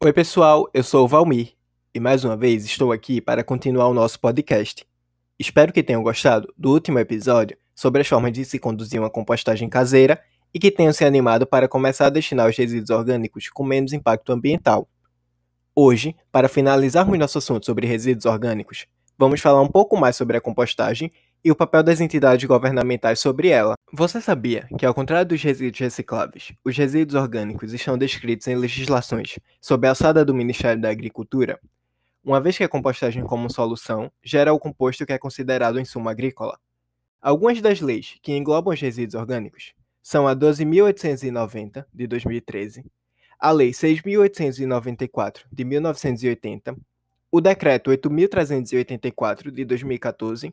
Oi, pessoal, eu sou o Valmir e mais uma vez estou aqui para continuar o nosso podcast. Espero que tenham gostado do último episódio sobre as formas de se conduzir uma compostagem caseira e que tenham se animado para começar a destinar os resíduos orgânicos com menos impacto ambiental. Hoje, para finalizarmos nosso assunto sobre resíduos orgânicos, vamos falar um pouco mais sobre a compostagem e o papel das entidades governamentais sobre ela. Você sabia que, ao contrário dos resíduos recicláveis, os resíduos orgânicos estão descritos em legislações sob a alçada do Ministério da Agricultura? Uma vez que a compostagem como solução gera o composto que é considerado um insumo agrícola. Algumas das leis que englobam os resíduos orgânicos são a 12.890, de 2013, a Lei 6.894, de 1980, o Decreto 8.384, de 2014,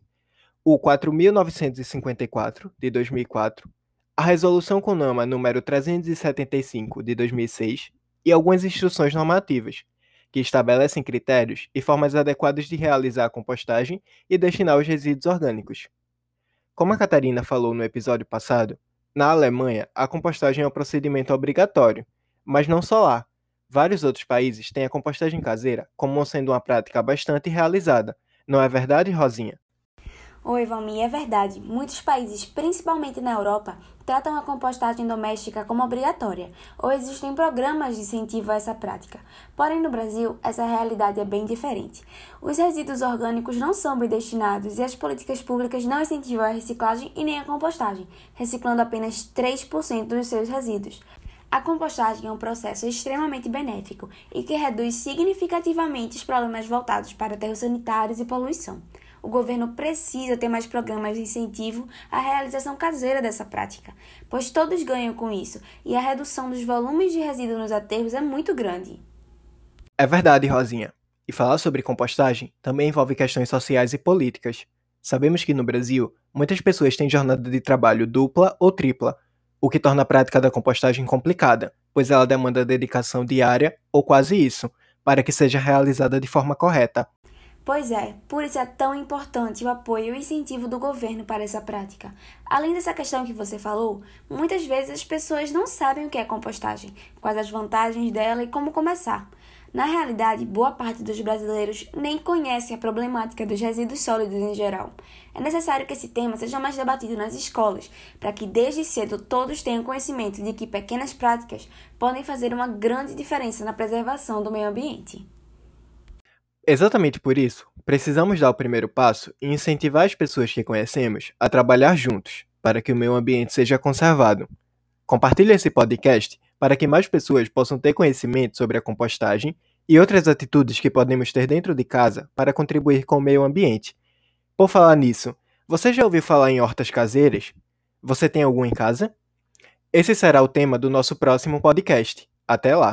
o 4.954, de 2004, a Resolução CONAMA número 375, de 2006 e algumas instruções normativas, que estabelecem critérios e formas adequadas de realizar a compostagem e destinar os resíduos orgânicos. Como a Catarina falou no episódio passado, na Alemanha a compostagem é um procedimento obrigatório, mas não só lá. Vários outros países têm a compostagem caseira como sendo uma prática bastante realizada, não é verdade, Rosinha? Oi, Valmir, é verdade. Muitos países, principalmente na Europa, tratam a compostagem doméstica como obrigatória, ou existem programas de incentivo a essa prática. Porém, no Brasil, essa realidade é bem diferente. Os resíduos orgânicos não são bem destinados e as políticas públicas não incentivam a reciclagem e nem a compostagem, reciclando apenas 3% dos seus resíduos. A compostagem é um processo extremamente benéfico e que reduz significativamente os problemas voltados para aterros sanitários e poluição o governo precisa ter mais programas de incentivo à realização caseira dessa prática, pois todos ganham com isso e a redução dos volumes de resíduos nos aterros é muito grande. É verdade, Rosinha. E falar sobre compostagem também envolve questões sociais e políticas. Sabemos que no Brasil, muitas pessoas têm jornada de trabalho dupla ou tripla, o que torna a prática da compostagem complicada, pois ela demanda dedicação diária ou quase isso, para que seja realizada de forma correta, Pois é, por isso é tão importante o apoio e o incentivo do governo para essa prática. Além dessa questão que você falou, muitas vezes as pessoas não sabem o que é compostagem, quais as vantagens dela e como começar. Na realidade, boa parte dos brasileiros nem conhece a problemática dos resíduos sólidos em geral. É necessário que esse tema seja mais debatido nas escolas, para que desde cedo todos tenham conhecimento de que pequenas práticas podem fazer uma grande diferença na preservação do meio ambiente. Exatamente por isso, precisamos dar o primeiro passo e incentivar as pessoas que conhecemos a trabalhar juntos para que o meio ambiente seja conservado. Compartilhe esse podcast para que mais pessoas possam ter conhecimento sobre a compostagem e outras atitudes que podemos ter dentro de casa para contribuir com o meio ambiente. Por falar nisso, você já ouviu falar em hortas caseiras? Você tem algum em casa? Esse será o tema do nosso próximo podcast. Até lá!